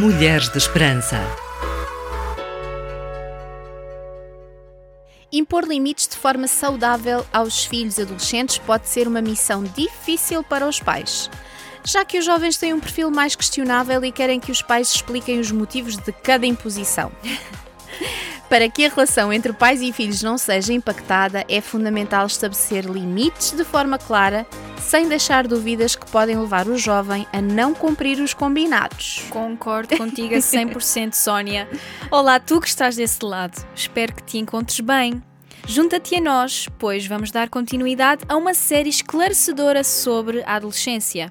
Mulheres de Esperança. Impor limites de forma saudável aos filhos adolescentes pode ser uma missão difícil para os pais, já que os jovens têm um perfil mais questionável e querem que os pais expliquem os motivos de cada imposição. Para que a relação entre pais e filhos não seja impactada, é fundamental estabelecer limites de forma clara, sem deixar dúvidas que podem levar o jovem a não cumprir os combinados. Concordo contigo a 100%, Sónia. Olá, tu que estás desse lado. Espero que te encontres bem. Junta-te a nós, pois vamos dar continuidade a uma série esclarecedora sobre a adolescência.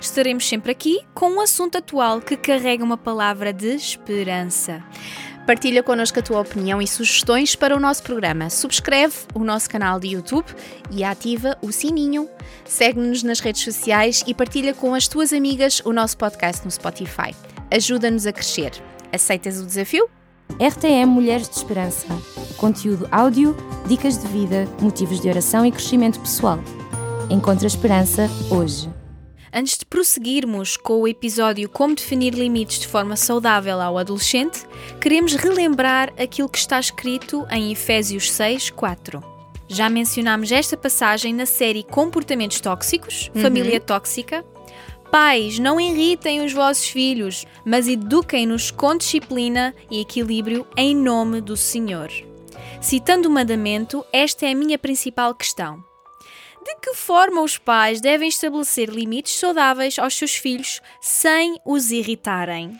Estaremos sempre aqui com um assunto atual que carrega uma palavra de esperança. Partilha connosco a tua opinião e sugestões para o nosso programa. Subscreve o nosso canal de YouTube e ativa o sininho. Segue-nos nas redes sociais e partilha com as tuas amigas o nosso podcast no Spotify. Ajuda-nos a crescer. Aceitas o desafio? RTM Mulheres de Esperança. Conteúdo áudio, dicas de vida, motivos de oração e crescimento pessoal. Encontra esperança hoje. Antes de prosseguirmos com o episódio Como definir limites de forma saudável ao adolescente, queremos relembrar aquilo que está escrito em Efésios 6, 4. Já mencionámos esta passagem na série Comportamentos Tóxicos, uhum. Família Tóxica. Pais, não irritem os vossos filhos, mas eduquem-nos com disciplina e equilíbrio em nome do Senhor. Citando o mandamento, esta é a minha principal questão. De que forma os pais devem estabelecer limites saudáveis aos seus filhos sem os irritarem?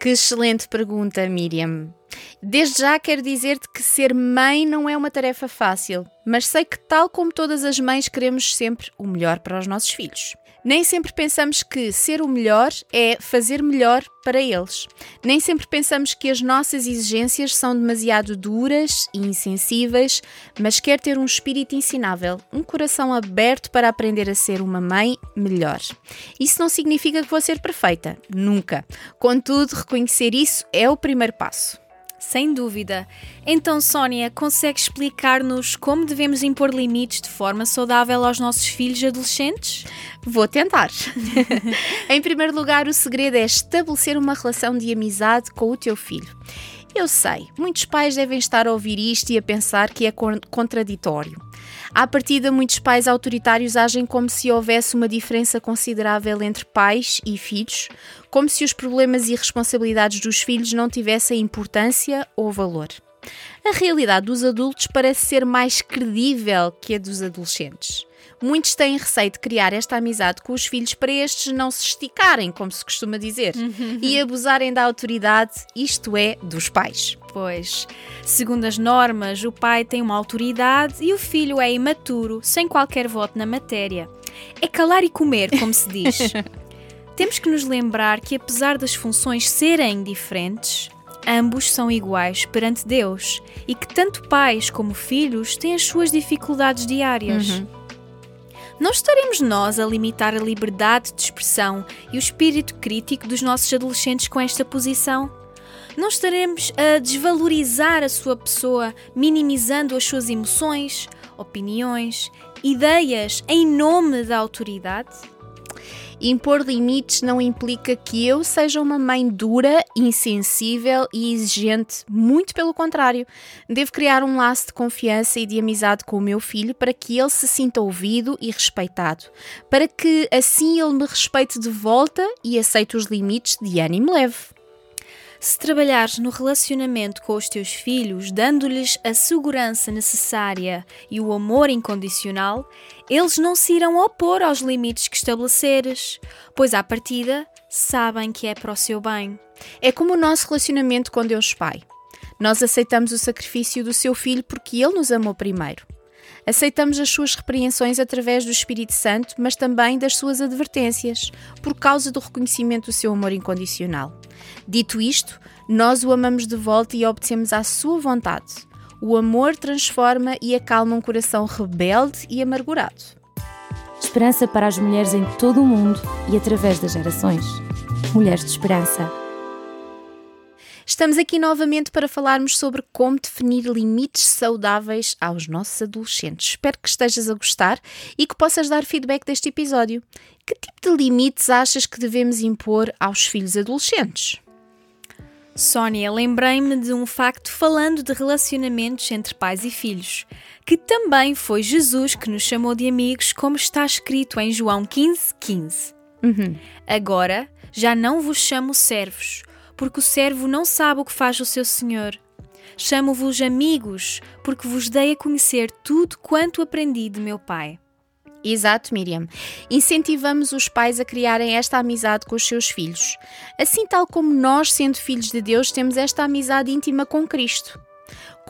Que excelente pergunta, Miriam. Desde já quero dizer-te que ser mãe não é uma tarefa fácil, mas sei que, tal como todas as mães, queremos sempre o melhor para os nossos filhos. Nem sempre pensamos que ser o melhor é fazer melhor para eles. Nem sempre pensamos que as nossas exigências são demasiado duras e insensíveis, mas quer ter um espírito ensinável, um coração aberto para aprender a ser uma mãe melhor. Isso não significa que vou ser perfeita, nunca. Contudo, reconhecer isso é o primeiro passo. Sem dúvida. Então, Sónia, consegue explicar-nos como devemos impor limites de forma saudável aos nossos filhos adolescentes? Vou tentar. em primeiro lugar, o segredo é estabelecer uma relação de amizade com o teu filho. Eu sei, muitos pais devem estar a ouvir isto e a pensar que é contraditório. À partida, muitos pais autoritários agem como se houvesse uma diferença considerável entre pais e filhos, como se os problemas e responsabilidades dos filhos não tivessem importância ou valor. A realidade dos adultos parece ser mais credível que a dos adolescentes. Muitos têm receio de criar esta amizade com os filhos para estes não se esticarem, como se costuma dizer, uhum. e abusarem da autoridade, isto é, dos pais. Pois, segundo as normas, o pai tem uma autoridade e o filho é imaturo, sem qualquer voto na matéria. É calar e comer, como se diz. Temos que nos lembrar que, apesar das funções serem diferentes, ambos são iguais perante Deus e que tanto pais como filhos têm as suas dificuldades diárias. Uhum. Não estaremos nós a limitar a liberdade de expressão e o espírito crítico dos nossos adolescentes com esta posição? Não estaremos a desvalorizar a sua pessoa, minimizando as suas emoções, opiniões, ideias em nome da autoridade? Impor limites não implica que eu seja uma mãe dura, insensível e exigente, muito pelo contrário. Devo criar um laço de confiança e de amizade com o meu filho para que ele se sinta ouvido e respeitado, para que assim ele me respeite de volta e aceite os limites de ânimo leve. Se trabalhares no relacionamento com os teus filhos, dando-lhes a segurança necessária e o amor incondicional, eles não se irão opor aos limites que estabeleceres, pois à partida sabem que é para o seu bem. É como o nosso relacionamento com Deus Pai. Nós aceitamos o sacrifício do seu filho porque ele nos amou primeiro. Aceitamos as suas repreensões através do Espírito Santo, mas também das suas advertências, por causa do reconhecimento do seu amor incondicional. Dito isto, nós o amamos de volta e obedecemos à sua vontade. O amor transforma e acalma um coração rebelde e amargurado. Esperança para as mulheres em todo o mundo e através das gerações. Mulheres de Esperança. Estamos aqui novamente para falarmos sobre como definir limites saudáveis aos nossos adolescentes. Espero que estejas a gostar e que possas dar feedback deste episódio. Que tipo de limites achas que devemos impor aos filhos adolescentes? Sónia, lembrei-me de um facto falando de relacionamentos entre pais e filhos, que também foi Jesus que nos chamou de amigos, como está escrito em João 15, 15. Uhum. Agora já não vos chamo servos, porque o servo não sabe o que faz o seu senhor. Chamo-vos amigos, porque vos dei a conhecer tudo quanto aprendi de meu pai. Exato, Miriam. Incentivamos os pais a criarem esta amizade com os seus filhos. Assim, tal como nós, sendo filhos de Deus, temos esta amizade íntima com Cristo.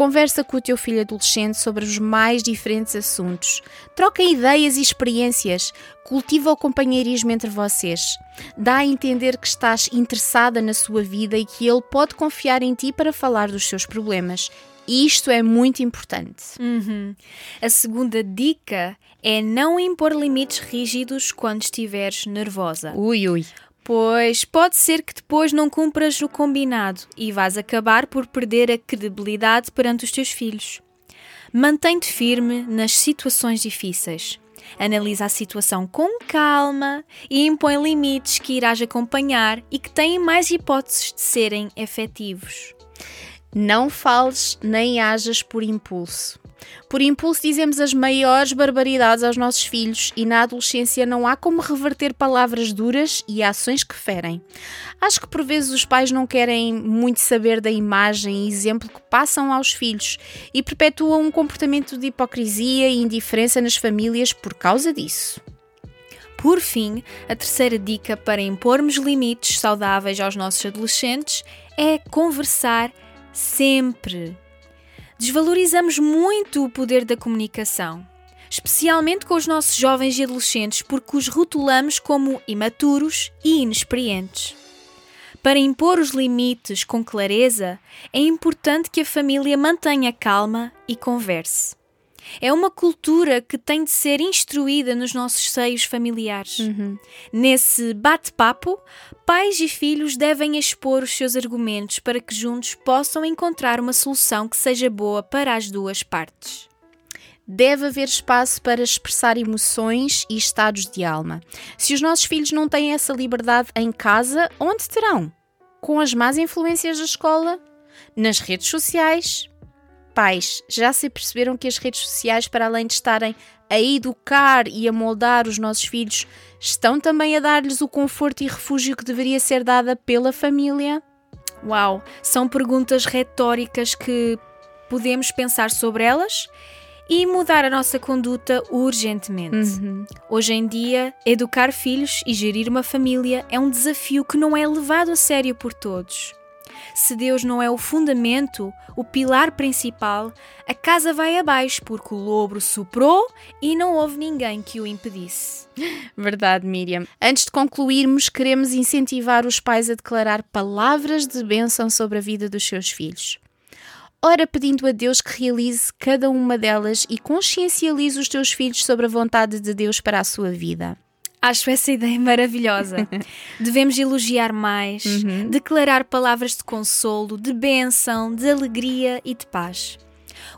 Conversa com o teu filho adolescente sobre os mais diferentes assuntos. Troca ideias e experiências. Cultiva o companheirismo entre vocês. Dá a entender que estás interessada na sua vida e que ele pode confiar em ti para falar dos seus problemas. Isto é muito importante. Uhum. A segunda dica é não impor limites rígidos quando estiveres nervosa. Ui, ui. Pois pode ser que depois não cumpras o combinado e vais acabar por perder a credibilidade perante os teus filhos. Mantém-te firme nas situações difíceis. Analisa a situação com calma e impõe limites que irás acompanhar e que têm mais hipóteses de serem efetivos. Não fales nem hajas por impulso. Por impulso dizemos as maiores barbaridades aos nossos filhos e na adolescência não há como reverter palavras duras e ações que ferem. Acho que por vezes os pais não querem muito saber da imagem e exemplo que passam aos filhos e perpetuam um comportamento de hipocrisia e indiferença nas famílias por causa disso. Por fim, a terceira dica para impormos limites saudáveis aos nossos adolescentes é conversar sempre. Desvalorizamos muito o poder da comunicação, especialmente com os nossos jovens e adolescentes, porque os rotulamos como imaturos e inexperientes. Para impor os limites com clareza, é importante que a família mantenha calma e converse. É uma cultura que tem de ser instruída nos nossos seios familiares. Uhum. Nesse bate-papo, pais e filhos devem expor os seus argumentos para que juntos possam encontrar uma solução que seja boa para as duas partes. Deve haver espaço para expressar emoções e estados de alma. Se os nossos filhos não têm essa liberdade em casa, onde terão? Com as más influências da escola? Nas redes sociais? Pais, já se perceberam que as redes sociais, para além de estarem a educar e a moldar os nossos filhos, estão também a dar-lhes o conforto e refúgio que deveria ser dada pela família? Uau, são perguntas retóricas que podemos pensar sobre elas e mudar a nossa conduta urgentemente. Uhum. Hoje em dia, educar filhos e gerir uma família é um desafio que não é levado a sério por todos. Se Deus não é o fundamento, o pilar principal, a casa vai abaixo porque o lobo soprou e não houve ninguém que o impedisse. Verdade, Miriam. Antes de concluirmos, queremos incentivar os pais a declarar palavras de bênção sobre a vida dos seus filhos. Ora pedindo a Deus que realize cada uma delas e consciencialize os teus filhos sobre a vontade de Deus para a sua vida. Acho essa ideia maravilhosa. Devemos elogiar mais, declarar palavras de consolo, de bênção, de alegria e de paz.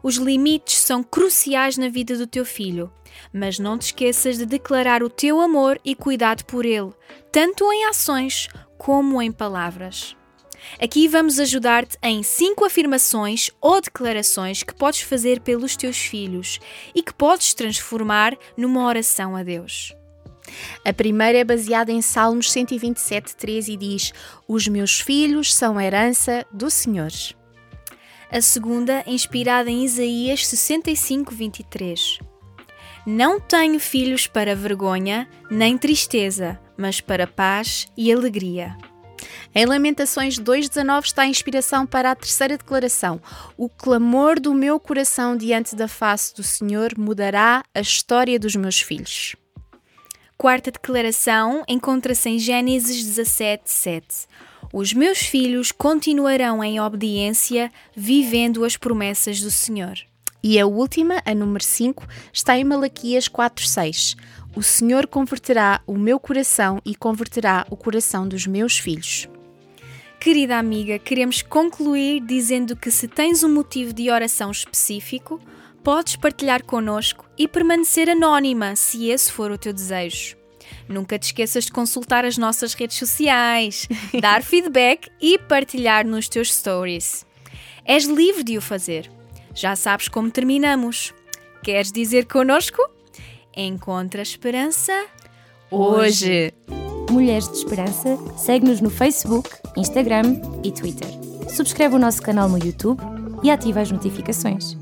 Os limites são cruciais na vida do teu filho, mas não te esqueças de declarar o teu amor e cuidado por ele, tanto em ações como em palavras. Aqui vamos ajudar-te em cinco afirmações ou declarações que podes fazer pelos teus filhos e que podes transformar numa oração a Deus. A primeira é baseada em Salmos 127, 13 e diz: Os meus filhos são herança do Senhor. A segunda, inspirada em Isaías 65, 23. Não tenho filhos para vergonha, nem tristeza, mas para paz e alegria. Em Lamentações 2,19 está a inspiração para a terceira declaração: O clamor do meu coração diante da face do Senhor mudará a história dos meus filhos. Quarta declaração encontra-se em Gênesis 17, 7. Os meus filhos continuarão em obediência, vivendo as promessas do Senhor. E a última, a número 5, está em Malaquias 4:6. O Senhor converterá o meu coração e converterá o coração dos meus filhos. Querida amiga, queremos concluir dizendo que se tens um motivo de oração específico, podes partilhar connosco e permanecer anónima se esse for o teu desejo. Nunca te esqueças de consultar as nossas redes sociais, dar feedback e partilhar nos teus stories. És livre de o fazer. Já sabes como terminamos. Queres dizer connosco? Encontra esperança hoje. Mulheres de Esperança, segue-nos no Facebook, Instagram e Twitter. Subscreve o nosso canal no YouTube e ativa as notificações.